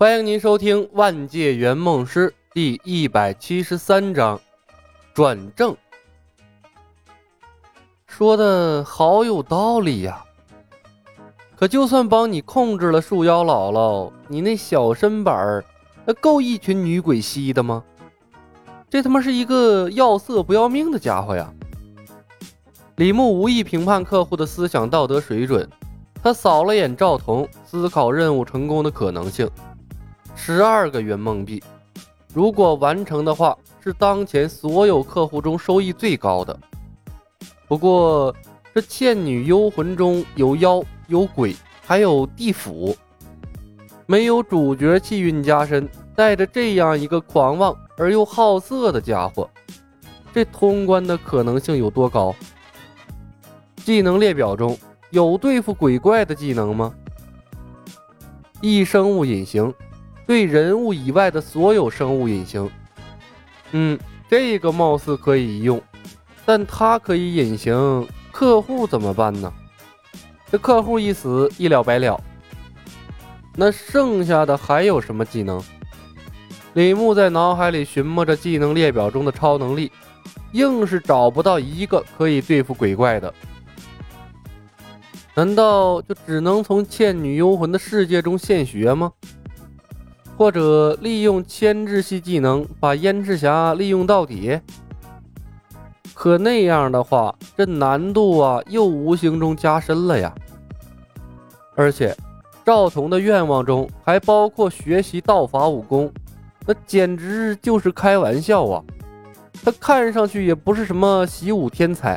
欢迎您收听《万界圆梦师》第一百七十三章，转正。说的好有道理呀！可就算帮你控制了树妖姥姥，你那小身板儿，那够一群女鬼吸的吗？这他妈是一个要色不要命的家伙呀！李牧无意评判客户的思想道德水准，他扫了眼赵彤，思考任务成功的可能性。十二个圆梦币，如果完成的话，是当前所有客户中收益最高的。不过，这倩女幽魂中有妖、有鬼，还有地府，没有主角气运加身，带着这样一个狂妄而又好色的家伙，这通关的可能性有多高？技能列表中有对付鬼怪的技能吗？异生物隐形。对人物以外的所有生物隐形，嗯，这个貌似可以用，但它可以隐形，客户怎么办呢？这客户一死，一了百了。那剩下的还有什么技能？李牧在脑海里寻摸着技能列表中的超能力，硬是找不到一个可以对付鬼怪的。难道就只能从倩女幽魂的世界中现学吗？或者利用牵制系技能把燕赤霞利用到底，可那样的话，这难度啊又无形中加深了呀。而且赵彤的愿望中还包括学习道法武功，那简直就是开玩笑啊！他看上去也不是什么习武天才，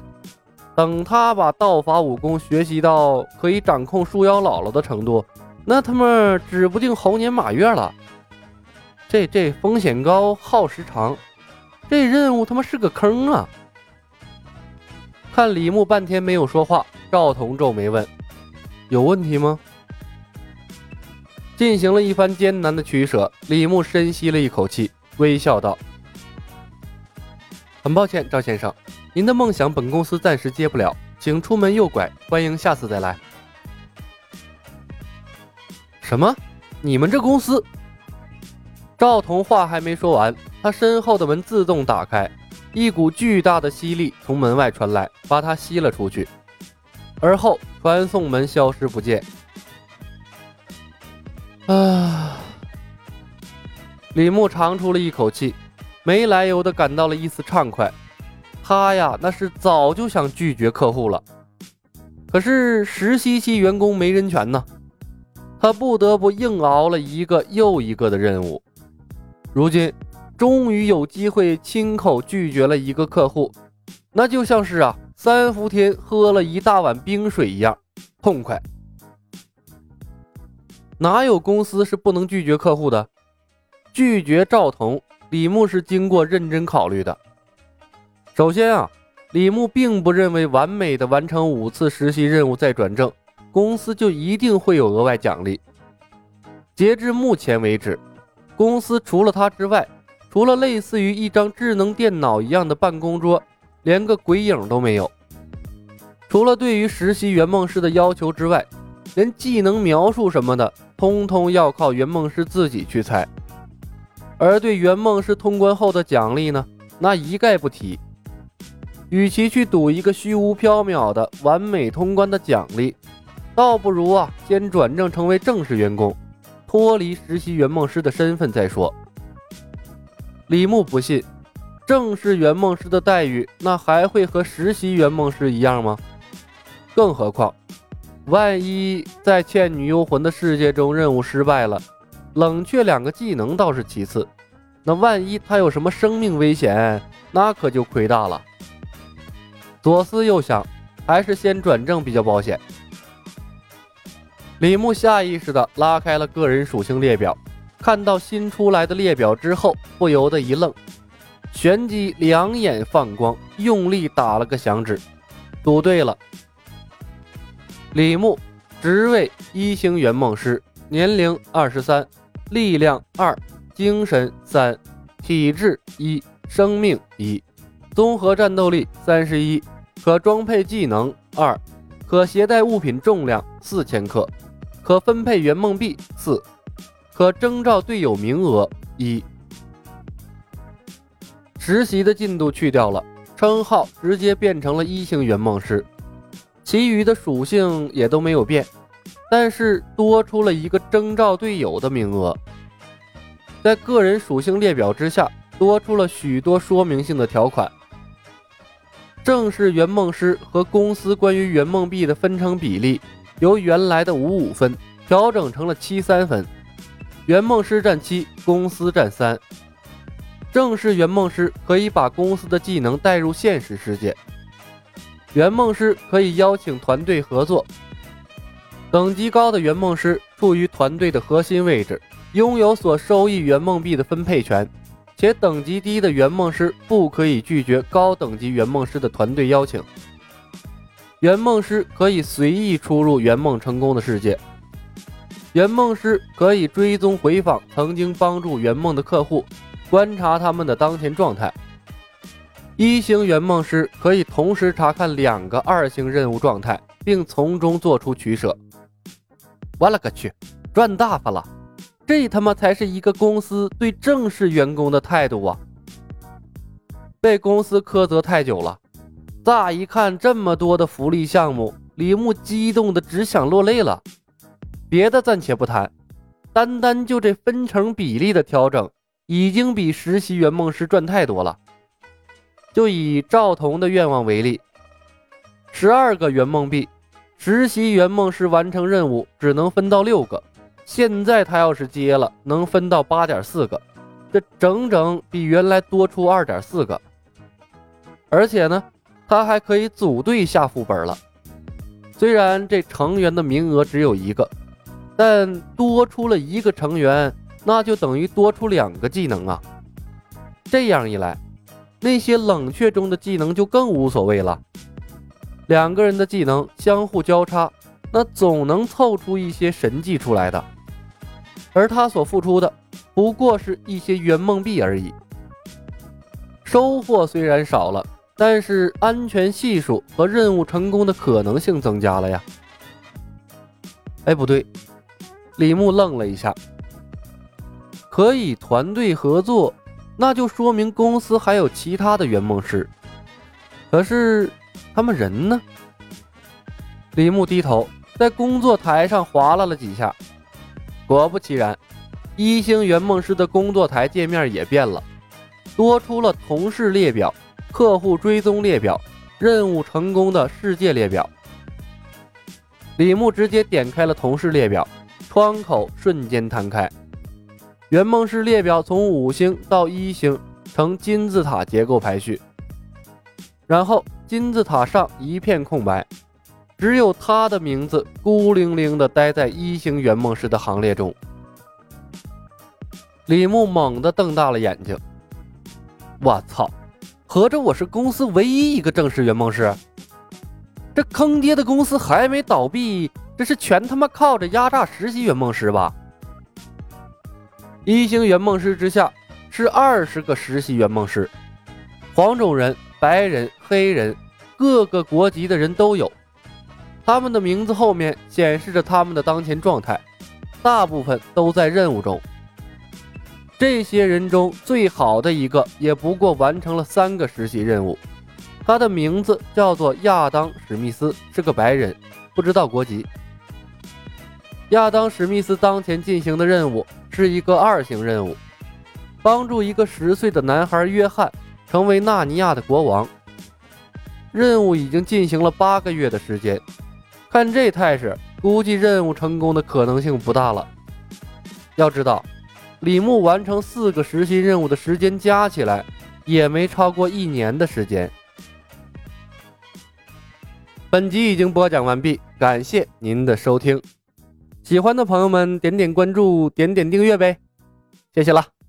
等他把道法武功学习到可以掌控树妖姥姥的程度，那他妈指不定猴年马月了。这这风险高，耗时长，这任务他妈是个坑啊！看李牧半天没有说话，赵彤皱眉问：“有问题吗？”进行了一番艰难的取舍，李牧深吸了一口气，微笑道：“很抱歉，赵先生，您的梦想本公司暂时接不了，请出门右拐，欢迎下次再来。”什么？你们这公司？赵彤话还没说完，他身后的门自动打开，一股巨大的吸力从门外传来，把他吸了出去。而后传送门消失不见。啊！李牧长出了一口气，没来由的感到了一丝畅快。他呀，那是早就想拒绝客户了，可是实习期员工没人权呢，他不得不硬熬了一个又一个的任务。如今，终于有机会亲口拒绝了一个客户，那就像是啊三伏天喝了一大碗冰水一样痛快。哪有公司是不能拒绝客户的？拒绝赵彤，李牧是经过认真考虑的。首先啊，李牧并不认为完美的完成五次实习任务再转正，公司就一定会有额外奖励。截至目前为止。公司除了他之外，除了类似于一张智能电脑一样的办公桌，连个鬼影都没有。除了对于实习圆梦师的要求之外，连技能描述什么的，通通要靠圆梦师自己去猜。而对圆梦师通关后的奖励呢，那一概不提。与其去赌一个虚无缥缈的完美通关的奖励，倒不如啊，先转正成为正式员工。脱离实习圆梦师的身份再说。李牧不信，正式圆梦师的待遇那还会和实习圆梦师一样吗？更何况，万一在倩女幽魂的世界中任务失败了，冷却两个技能倒是其次，那万一他有什么生命危险，那可就亏大了。左思右想，还是先转正比较保险。李牧下意识地拉开了个人属性列表，看到新出来的列表之后，不由得一愣，旋即两眼放光，用力打了个响指，赌对了。李牧，职位一星圆梦师，年龄二十三，力量二，精神三，体质一，生命一，综合战斗力三十一，可装配技能二，可携带物品重量四千克。可分配圆梦币四，可征召队友名额一。实习的进度去掉了，称号直接变成了一星圆梦师，其余的属性也都没有变，但是多出了一个征召队友的名额。在个人属性列表之下，多出了许多说明性的条款。正式圆梦师和公司关于圆梦币的分成比例，由原来的五五分调整成了七三分，圆梦师占七，公司占三。正式圆梦师可以把公司的技能带入现实世界。圆梦师可以邀请团队合作。等级高的圆梦师处于团队的核心位置，拥有所收益圆梦币的分配权。且等级低的圆梦师不可以拒绝高等级圆梦师的团队邀请。圆梦师可以随意出入圆梦成功的世界。圆梦师可以追踪回访曾经帮助圆梦的客户。观察他们的当前状态。一星圆梦师可以同时查看两个二星任务状态，并从中做出取舍。我勒个去，赚大发了！这他妈才是一个公司对正式员工的态度啊！被公司苛责太久了，乍一看这么多的福利项目，李牧激动的只想落泪了。别的暂且不谈，单单就这分成比例的调整。已经比实习圆梦师赚太多了。就以赵彤的愿望为例，十二个圆梦币，实习圆梦师完成任务只能分到六个，现在他要是接了，能分到八点四个，这整整比原来多出二点四个。而且呢，他还可以组队下副本了。虽然这成员的名额只有一个，但多出了一个成员。那就等于多出两个技能啊！这样一来，那些冷却中的技能就更无所谓了。两个人的技能相互交叉，那总能凑出一些神技出来的。而他所付出的不过是一些圆梦币而已。收获虽然少了，但是安全系数和任务成功的可能性增加了呀。哎，不对，李牧愣了一下。可以团队合作，那就说明公司还有其他的圆梦师。可是他们人呢？李牧低头在工作台上划拉了几下，果不其然，一星圆梦师的工作台界面也变了，多出了同事列表、客户追踪列表、任务成功的世界列表。李牧直接点开了同事列表，窗口瞬间弹开。圆梦师列表从五星到一星呈金字塔结构排序，然后金字塔上一片空白，只有他的名字孤零零地待在一星圆梦师的行列中。李牧猛地瞪大了眼睛：“我操！合着我是公司唯一一个正式圆梦师？这坑爹的公司还没倒闭，这是全他妈靠着压榨实习圆梦师吧？”一星圆梦师之下是二十个实习圆梦师，黄种人、白人、黑人，各个国籍的人都有。他们的名字后面显示着他们的当前状态，大部分都在任务中。这些人中最好的一个也不过完成了三个实习任务。他的名字叫做亚当·史密斯，是个白人，不知道国籍。亚当·史密斯当前进行的任务是一个二星任务，帮助一个十岁的男孩约翰成为纳尼亚的国王。任务已经进行了八个月的时间，看这态势，估计任务成功的可能性不大了。要知道，李牧完成四个实习任务的时间加起来也没超过一年的时间。本集已经播讲完毕，感谢您的收听。喜欢的朋友们，点点关注，点点订阅呗，谢谢了。